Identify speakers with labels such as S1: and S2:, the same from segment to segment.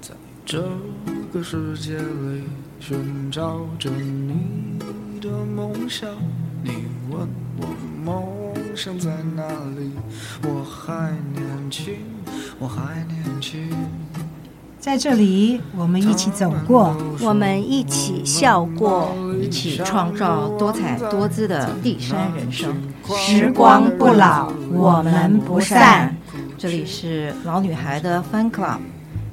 S1: 在这个世界里寻找着你的梦想，你问我梦想在
S2: 在这里，我们一起走过，
S3: 我们一起笑过，
S4: 一起创造多彩多姿的第三人生。
S2: 时光不老，我们不散。
S4: 这里是老女孩的 Fun Club，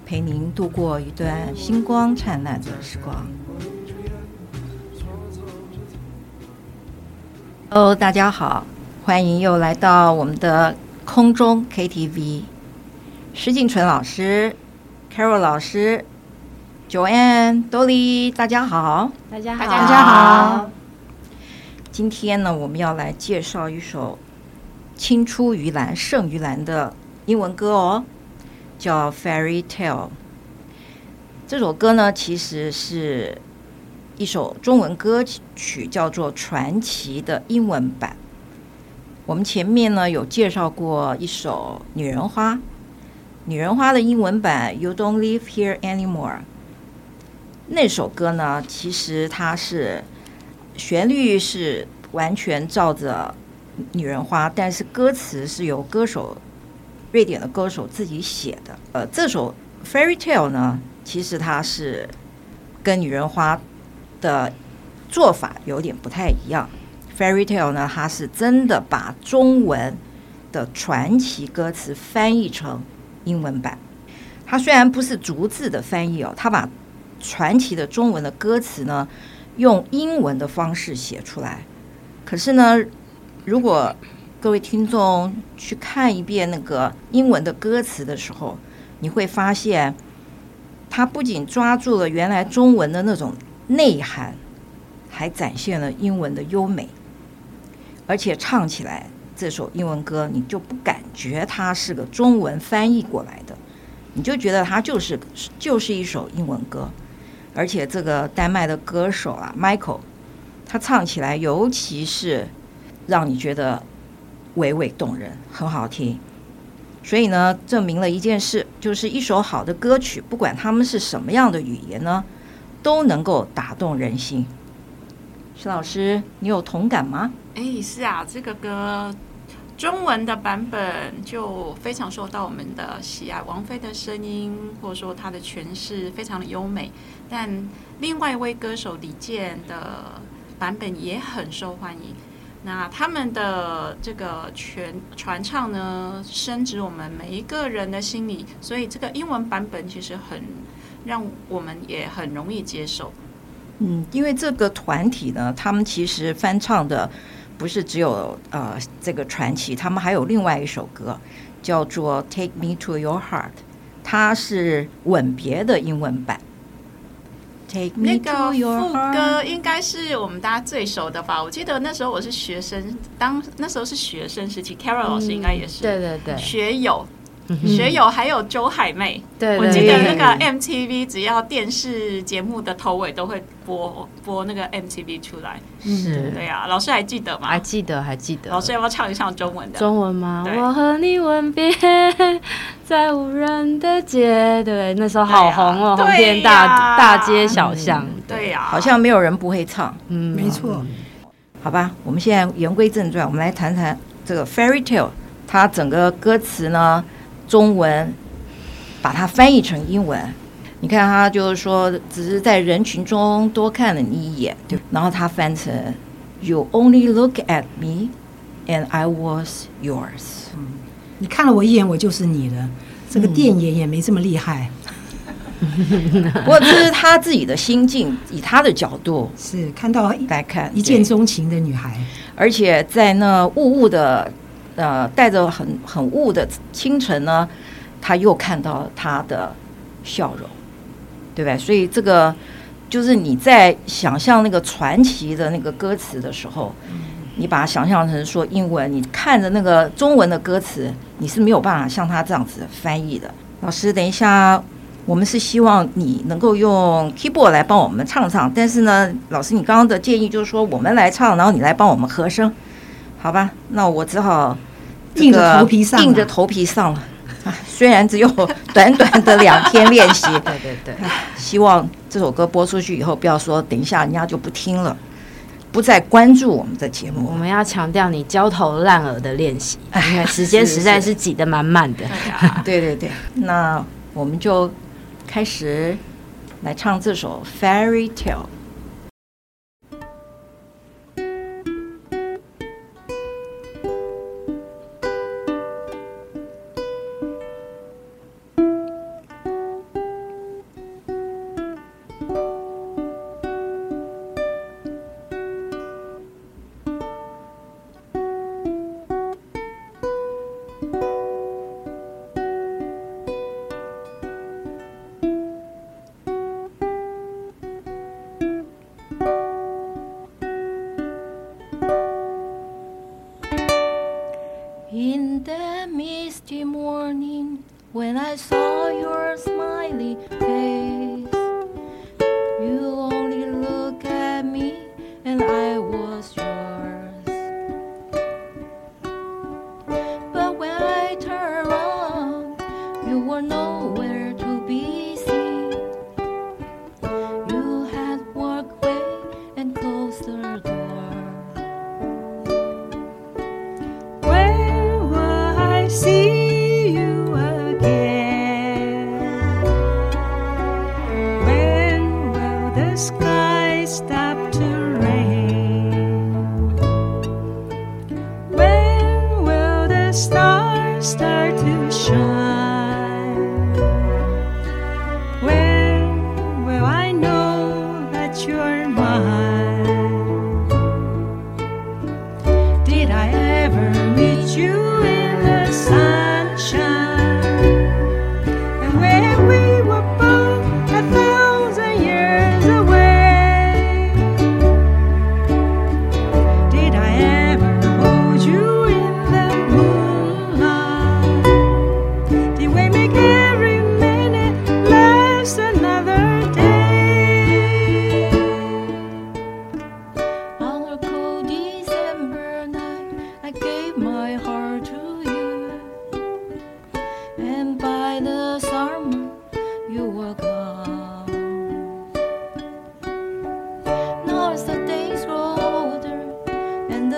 S4: 陪您度过一段星光灿烂的时光。Hello，大家好，欢迎又来到我们的空中 KTV，施静纯老师。Carol 老师，Joanne、Dolly，大家好，
S3: 大家好，
S2: 大家好。
S4: 今天呢，我们要来介绍一首青出于蓝胜于蓝的英文歌哦，叫《Fairy Tale》。这首歌呢，其实是一首中文歌曲，叫做《传奇》的英文版。我们前面呢有介绍过一首《女人花》。女人花的英文版《You Don't Live Here Anymore》那首歌呢，其实它是旋律是完全照着女人花，但是歌词是由歌手瑞典的歌手自己写的。呃，这首《Fairy Tale》呢，其实它是跟女人花的做法有点不太一样。《Fairy Tale》呢，它是真的把中文的传奇歌词翻译成。英文版，它虽然不是逐字的翻译哦，它把传奇的中文的歌词呢，用英文的方式写出来。可是呢，如果各位听众去看一遍那个英文的歌词的时候，你会发现，它不仅抓住了原来中文的那种内涵，还展现了英文的优美，而且唱起来。这首英文歌，你就不感觉它是个中文翻译过来的，你就觉得它就是就是一首英文歌，而且这个丹麦的歌手啊，Michael，他唱起来尤其是让你觉得娓娓动人，很好听。所以呢，证明了一件事，就是一首好的歌曲，不管他们是什么样的语言呢，都能够打动人心。徐老师，你有同感吗？
S3: 哎，是啊，这个歌中文的版本就非常受到我们的喜爱。王菲的声音，或者说她的诠释非常的优美，但另外一位歌手李健的版本也很受欢迎。那他们的这个全传唱呢，深植我们每一个人的心里，所以这个英文版本其实很让我们也很容易接受。
S4: 嗯，因为这个团体呢，他们其实翻唱的。不是只有呃这个传奇，他们还有另外一首歌叫做《Take Me to Your Heart》，它是吻别的英文版。Take Me to Your Heart。
S3: 那个副歌应该是我们大家最熟的吧？我记得那时候我是学生，当那时候是学生时期，Carol 老师应该也是，
S5: 对对对，
S3: 学友。学友还有周海媚，
S5: 对，
S3: 我记得那个 MTV 只要电视节目的头尾都会播播那个 MTV 出来，
S5: 是，
S3: 对呀，老师还记得吗？
S5: 还记得，还记得。
S3: 老师要不要唱一唱中文的？
S5: 中文吗？我和你吻别在无人的街，对，那时候好红哦，红遍大大街小巷，
S3: 对呀，
S4: 好像没有人不会唱，
S2: 嗯，没错。
S4: 好吧，我们现在言归正传，我们来谈谈这个 Fairy Tale，它整个歌词呢。中文把它翻译成英文，你看他就是说，只是在人群中多看了你一眼，对。然后他翻成 “You only look at me, and I was yours。”
S2: 嗯，你看了我一眼，我就是你的。这个电影也没这么厉害。
S4: 嗯、不过这是他自己的心境，以他的角度
S2: 是看到
S4: 来看
S2: 一见钟情的女孩，
S4: 而且在那雾雾的。呃，带着很很雾的清晨呢，他又看到他的笑容，对不对？所以这个就是你在想象那个传奇的那个歌词的时候，你把它想象成说英文，你看着那个中文的歌词，你是没有办法像他这样子翻译的。老师，等一下，我们是希望你能够用 keyboard 来帮我们唱唱，但是呢，老师你刚刚的建议就是说我们来唱，然后你来帮我们和声，好吧？那我只好
S2: 硬着头皮上，
S4: 硬着头皮上了。虽然只有短短的两天练习，
S5: 对对对，
S4: 希望这首歌播出去以后，不要说等一下人家就不听了，不再关注我们的节目。
S5: 我们要强调你焦头烂额的练习，因为时间实在是挤得满满的。
S4: 对对对，那我们就。开始来唱这首《Fairy Tale》。family sky. Stands.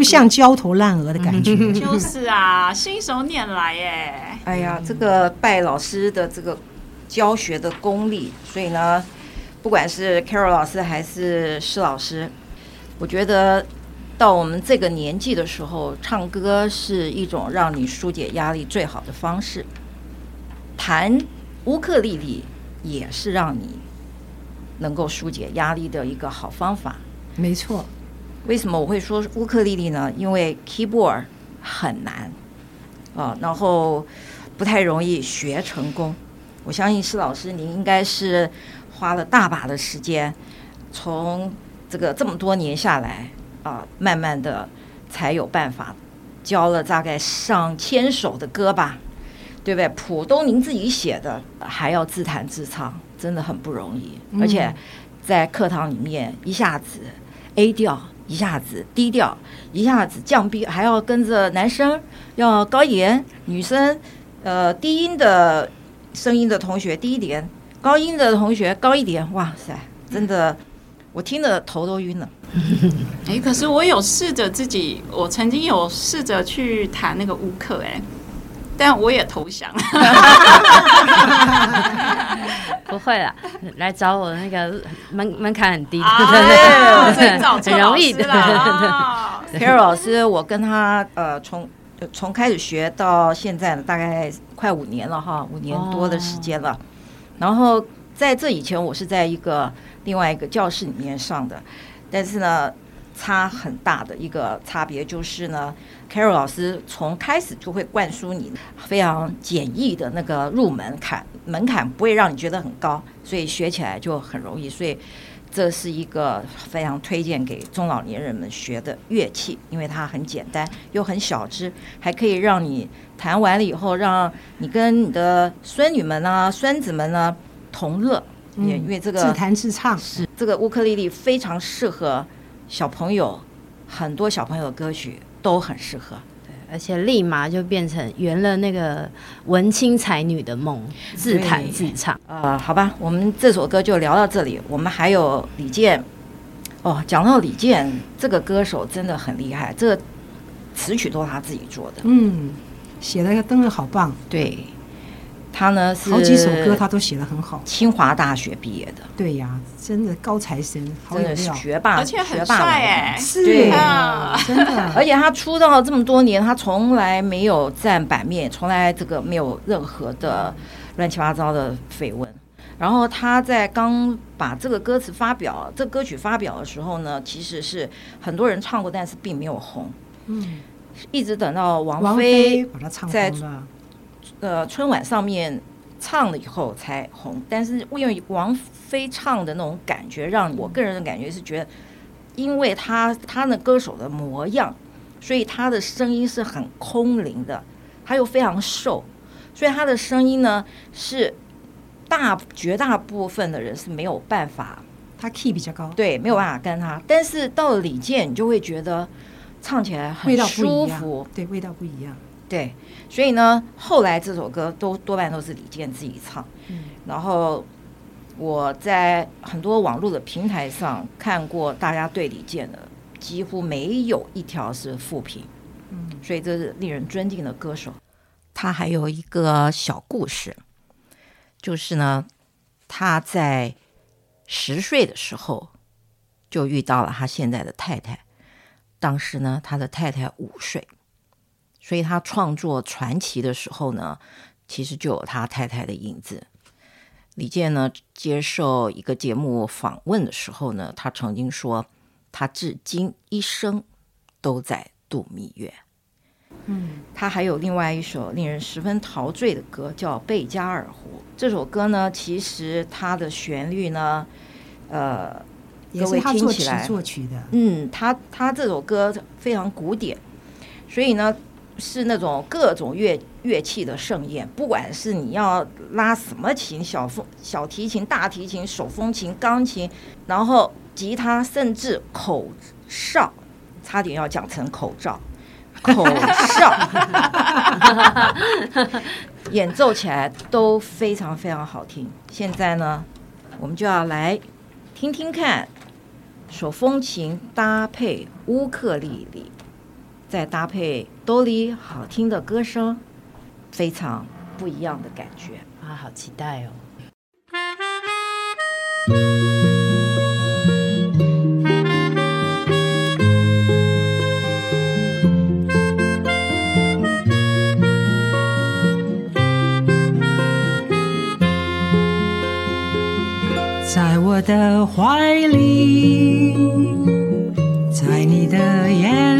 S2: 不像焦头烂额的感觉，
S3: 就是啊，信手拈来耶。
S4: 哎呀，这个拜老师的这个教学的功力，所以呢，不管是 Carol 老师还是施老师，我觉得到我们这个年纪的时候，唱歌是一种让你纾解压力最好的方式。弹乌克丽丽也是让你能够疏解压力的一个好方法。
S2: 没错。
S4: 为什么我会说乌克丽丽呢？因为 keyboard 很难啊，然后不太容易学成功。我相信施老师，您应该是花了大把的时间，从这个这么多年下来啊，慢慢的才有办法教了大概上千首的歌吧，对不对？谱都您自己写的，还要自弹自唱，真的很不容易。而且在课堂里面一下子 A 调。一下子低调，一下子降 B，还要跟着男生要高一点，女生呃低音的声音的同学低一点，高音的同学高一点。哇塞，真的，我听得头都晕了。
S3: 哎，可是我有试着自己，我曾经有试着去弹那个乌克，哎，但我也投降。
S5: 不会啦，来找我那个门门槛很低，
S3: 啊、
S5: 对
S3: 对对，很容易的。
S6: Carol 老师，我跟他呃，从从开始学到现在呢大概快五年了哈，五年多的时间了。哦、然后在这以前，我是在一个另外一个教室里面上的，但是呢。差很大的一个差别就是呢，Carol 老师从开始就会灌输你非常简易的那个入门槛，门槛不会让你觉得很高，所以学起来就很容易。所以这是一个非常推荐给中老年人们学的乐器，因为它很简单又很小只，还可以让你弹完了以后，让你跟你的孙女们啊、孙子们呢同乐。也，因为这个
S2: 自弹自唱
S6: 是这个乌克丽丽非常适合。小朋友，很多小朋友的歌曲都很适合，
S5: 对，而且立马就变成圆了那个文青才女的梦，自弹自唱。
S6: 呃，好吧，我们这首歌就聊到这里。我们还有李健，哦，讲到李健这个歌手真的很厉害，这个词曲都是他自己做的，
S2: 嗯，写的真的好棒，
S6: 对。他呢是
S2: 好几首歌，他都写的很好。
S6: 清华大学毕业的，
S2: 对呀，真的高材生，
S6: 真的是学霸，
S3: 而且很帅哎，
S2: 是
S3: 啊，
S2: 真的。
S6: 而且他出道这么多年，他从来没有占版面，从来这个没有任何的乱七八糟的绯闻。然后他在刚把这个歌词发表，这歌曲发表的时候呢，其实是很多人唱过，但是并没有红。嗯，一直等到王菲
S2: 把它唱
S6: 在。呃，春晚上面唱了以后才红，但是因为王菲唱的那种感觉，让我个人的感觉是觉得，因为她她的歌手的模样，所以她的声音是很空灵的，她又非常瘦，所以她的声音呢是大绝大部分的人是没有办法，
S2: 她 key 比较高，
S6: 对，没有办法跟她，但是到了李健，你就会觉得唱起来很舒服，
S2: 对，味道不一样。
S6: 对，所以呢，后来这首歌都多半都是李健自己唱。嗯，然后我在很多网络的平台上看过，大家对李健的几乎没有一条是负评。嗯，所以这是令人尊敬的歌手。他还有一个小故事，就是呢，他在十岁的时候就遇到了他现在的太太，当时呢，他的太太五岁。所以他创作传奇的时候呢，其实就有他太太的影子。李健呢，接受一个节目访问的时候呢，他曾经说，他至今一生都在度蜜月。嗯，他还有另外一首令人十分陶醉的歌，叫《贝加尔湖》。这首歌呢，其实它的旋律呢，呃，各位听起来，
S2: 作曲的。
S6: 嗯，他他这首歌非常古典，所以呢。是那种各种乐乐器的盛宴，不管是你要拉什么琴，小风、小提琴、大提琴、手风琴、钢琴，然后吉他，甚至口哨，差点要讲成口罩，口哨，演奏起来都非常非常好听。现在呢，我们就要来听听看手风琴搭配乌克丽丽。再搭配多里好听的歌声，非常不一样的感觉
S5: 啊！好期待哦！
S2: 在我的怀里，在你的眼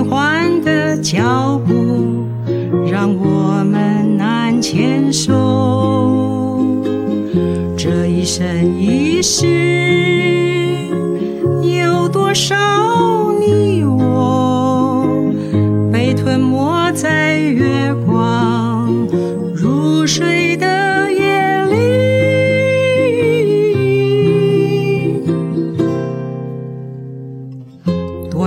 S2: 变换的脚步，让我们难牵手。这一生一世，有多少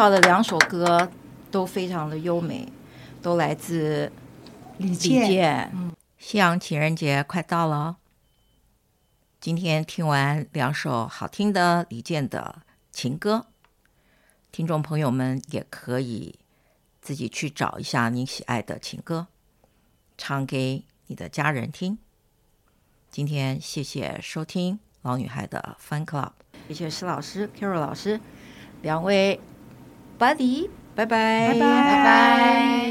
S6: 绍的两首歌都非常的优美，都来自李健。嗯西洋情人节快到了，今天听完两首好听的李健的情歌，听众朋友们也可以自己去找一下您喜爱的情歌，唱给你的家人听。今天谢谢收听老女孩的 Fun Club，谢谢施老师、Carol 老师两位，Buddy，拜拜，
S7: 拜拜。
S8: 拜拜。